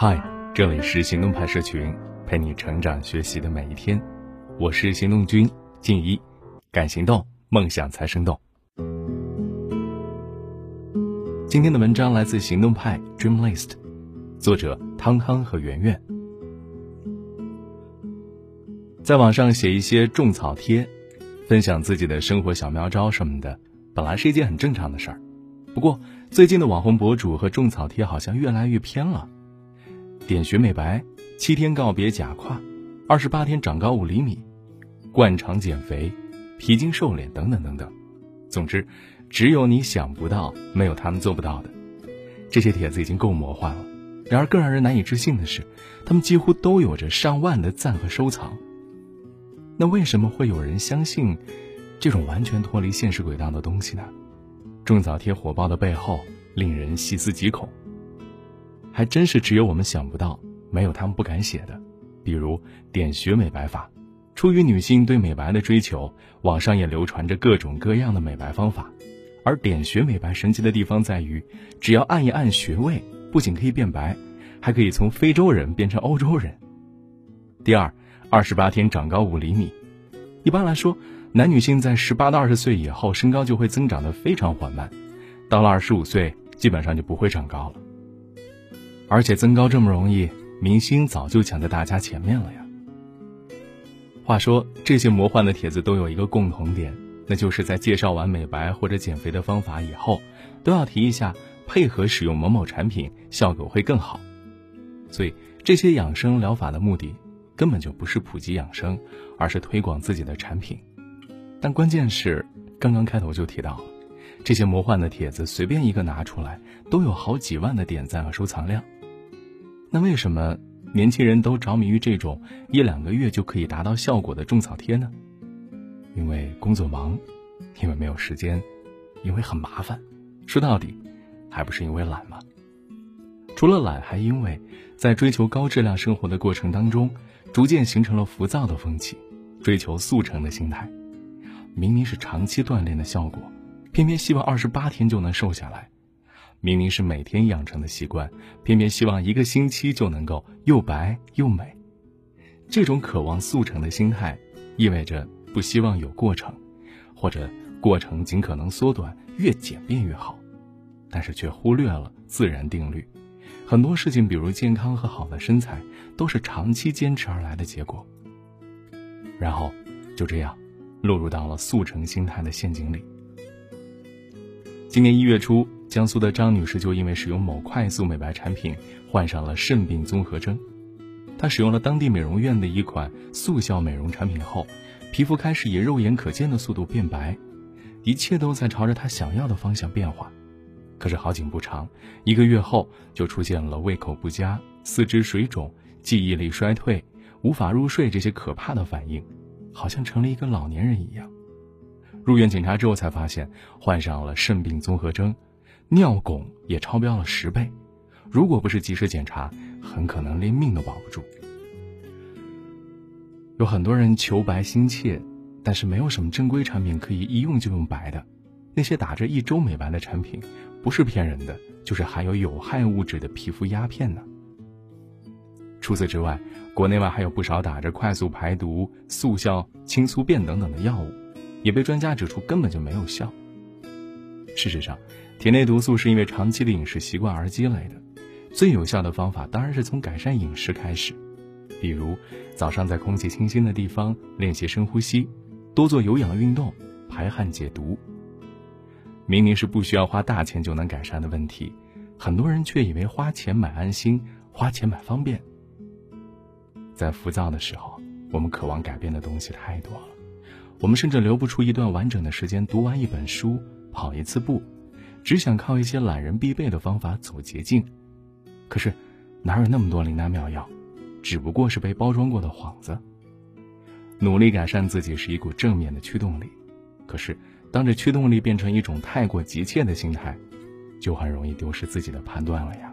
嗨，这里是行动派社群，陪你成长学习的每一天。我是行动君静一，敢行动，梦想才生动。今天的文章来自行动派 Dream List，作者汤汤和圆圆。在网上写一些种草贴，分享自己的生活小妙招什么的，本来是一件很正常的事儿。不过最近的网红博主和种草贴好像越来越偏了，点穴美白、七天告别假胯、二十八天长高五厘米、灌肠减肥、皮筋瘦脸等等等等。总之，只有你想不到，没有他们做不到的。这些帖子已经够魔幻了，然而更让人难以置信的是，他们几乎都有着上万的赞和收藏。那为什么会有人相信这种完全脱离现实轨道的东西呢？种草贴火爆的背后，令人细思极恐。还真是只有我们想不到，没有他们不敢写的。比如点穴美白法，出于女性对美白的追求，网上也流传着各种各样的美白方法。而点穴美白神奇的地方在于，只要按一按穴位，不仅可以变白，还可以从非洲人变成欧洲人。第二。二十八天长高五厘米，一般来说，男女性在十八到二十岁以后，身高就会增长的非常缓慢，到了二十五岁，基本上就不会长高了。而且增高这么容易，明星早就抢在大家前面了呀。话说，这些魔幻的帖子都有一个共同点，那就是在介绍完美白或者减肥的方法以后，都要提一下配合使用某某产品，效果会更好。所以，这些养生疗法的目的。根本就不是普及养生，而是推广自己的产品。但关键是，刚刚开头就提到，这些魔幻的帖子随便一个拿出来，都有好几万的点赞和收藏量。那为什么年轻人都着迷于这种一两个月就可以达到效果的种草贴呢？因为工作忙，因为没有时间，因为很麻烦。说到底，还不是因为懒吗？除了懒，还因为在追求高质量生活的过程当中。逐渐形成了浮躁的风气，追求速成的心态。明明是长期锻炼的效果，偏偏希望二十八天就能瘦下来；明明是每天养成的习惯，偏偏希望一个星期就能够又白又美。这种渴望速成的心态，意味着不希望有过程，或者过程尽可能缩短，越简便越好。但是却忽略了自然定律。很多事情，比如健康和好的身材，都是长期坚持而来的结果。然后，就这样，落入到了速成心态的陷阱里。今年一月初，江苏的张女士就因为使用某快速美白产品，患上了肾病综合征。她使用了当地美容院的一款速效美容产品后，皮肤开始以肉眼可见的速度变白，一切都在朝着她想要的方向变化。可是好景不长，一个月后就出现了胃口不佳、四肢水肿、记忆力衰退、无法入睡这些可怕的反应，好像成了一个老年人一样。入院检查之后才发现患上了肾病综合征，尿汞也超标了十倍。如果不是及时检查，很可能连命都保不住。有很多人求白心切，但是没有什么正规产品可以一用就用白的。那些打着一周美白的产品。不是骗人的，就是含有有害物质的皮肤鸦片呢。除此之外，国内外还有不少打着快速排毒、速效清宿便等等的药物，也被专家指出根本就没有效。事实上，体内毒素是因为长期的饮食习惯而积累的。最有效的方法当然是从改善饮食开始，比如早上在空气清新的地方练习深呼吸，多做有氧运动，排汗解毒。明明是不需要花大钱就能改善的问题，很多人却以为花钱买安心，花钱买方便。在浮躁的时候，我们渴望改变的东西太多了，我们甚至留不出一段完整的时间读完一本书、跑一次步，只想靠一些懒人必备的方法走捷径。可是，哪有那么多灵丹妙药？只不过是被包装过的幌子。努力改善自己是一股正面的驱动力，可是。当这驱动力变成一种太过急切的心态，就很容易丢失自己的判断了呀。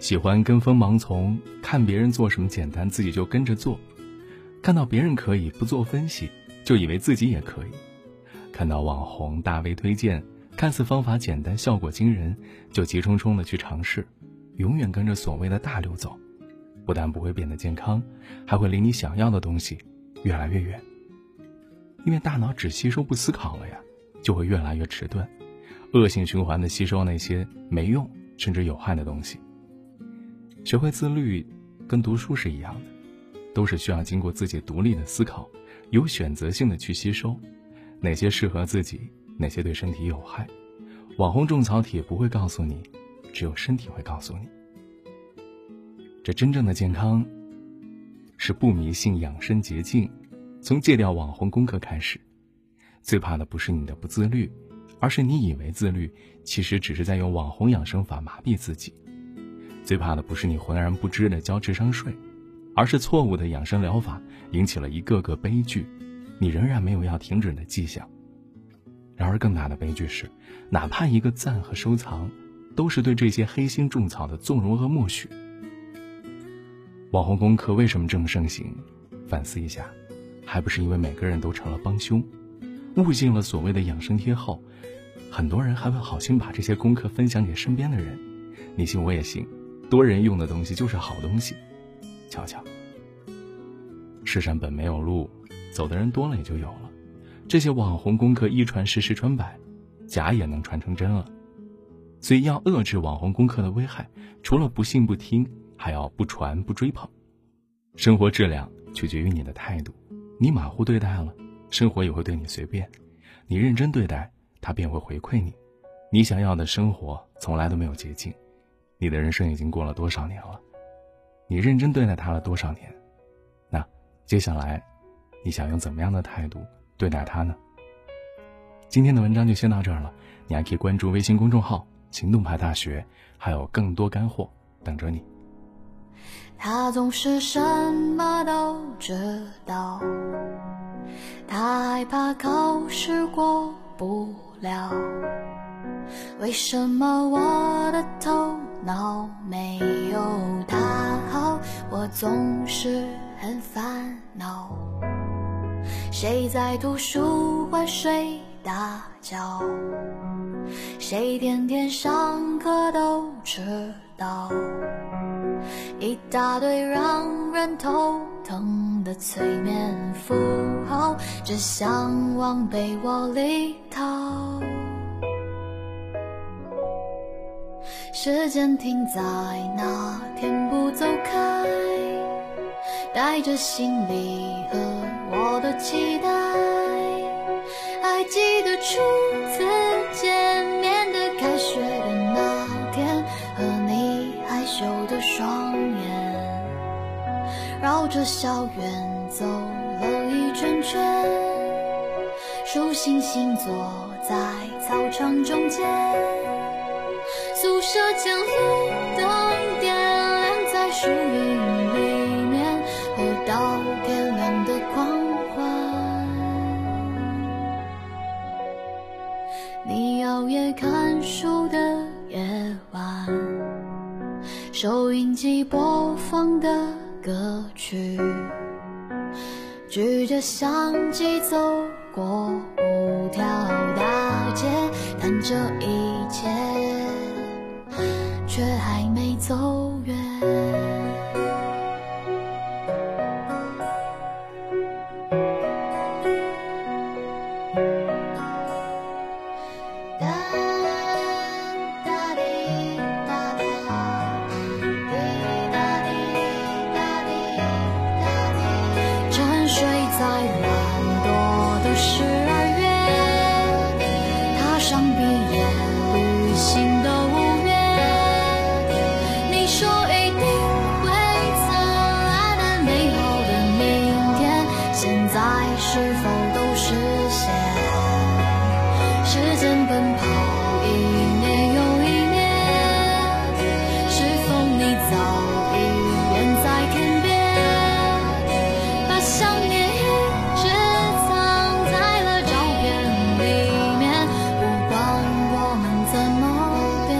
喜欢跟风盲从，看别人做什么简单，自己就跟着做；看到别人可以不做分析，就以为自己也可以；看到网红大 V 推荐，看似方法简单、效果惊人，就急冲冲的去尝试；永远跟着所谓的大流走，不但不会变得健康，还会离你想要的东西越来越远。因为大脑只吸收不思考了呀，就会越来越迟钝，恶性循环的吸收那些没用甚至有害的东西。学会自律，跟读书是一样的，都是需要经过自己独立的思考，有选择性的去吸收，哪些适合自己，哪些对身体有害。网红种草帖不会告诉你，只有身体会告诉你。这真正的健康，是不迷信养生捷径。从戒掉网红功课开始，最怕的不是你的不自律，而是你以为自律，其实只是在用网红养生法麻痹自己。最怕的不是你浑然不知的交智商税，而是错误的养生疗法引起了一个个悲剧，你仍然没有要停止的迹象。然而更大的悲剧是，哪怕一个赞和收藏，都是对这些黑心种草的纵容和默许。网红功课为什么这么盛行？反思一下。还不是因为每个人都成了帮凶，悟尽了所谓的养生贴后，很多人还会好心把这些功课分享给身边的人。你信我也信，多人用的东西就是好东西。瞧瞧，世上本没有路，走的人多了也就有了。这些网红功课一传十，十传百，假也能传成真了。所以要遏制网红功课的危害，除了不信不听，还要不传不追捧。生活质量取决于你的态度。你马虎对待了，生活也会对你随便；你认真对待，他便会回馈你。你想要的生活从来都没有捷径。你的人生已经过了多少年了？你认真对待他了多少年？那接下来，你想用怎么样的态度对待他呢？今天的文章就先到这儿了。你还可以关注微信公众号“行动派大学”，还有更多干货等着你。他总是什么都知道，他害怕考试过不了。为什么我的头脑没有他好？我总是很烦恼。谁在图书馆睡大觉？谁天天上课都迟到？一大堆让人头疼的催眠符号，只想往被窝里逃。时间停在那天不走开，带着行李和我的期待，还记得初次见面的开学的那天，和你害羞的双眼。绕着校园走了一圈圈，数星星坐在操场中间，宿舍前路灯点亮在树荫里面，喝到天亮的狂欢。你熬夜看书的夜晚，收音机播放的。歌曲，举着相机走过五条大街，但这一切走是否都实现？时间奔跑，一年又一年。是否你早已远在天边？把想念一直藏在了照片里面，不管我们怎么变。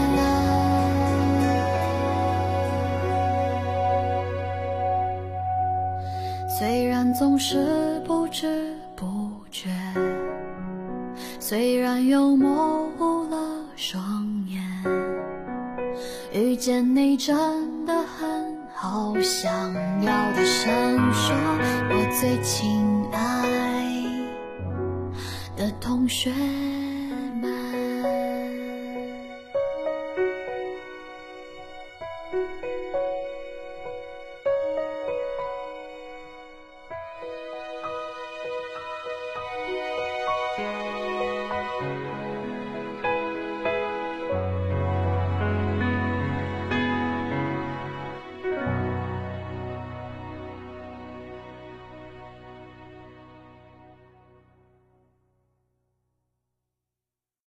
虽然总是不。知不觉，虽然又模糊了双眼，遇见。你真的很好，想要大声说，我最亲爱的同学。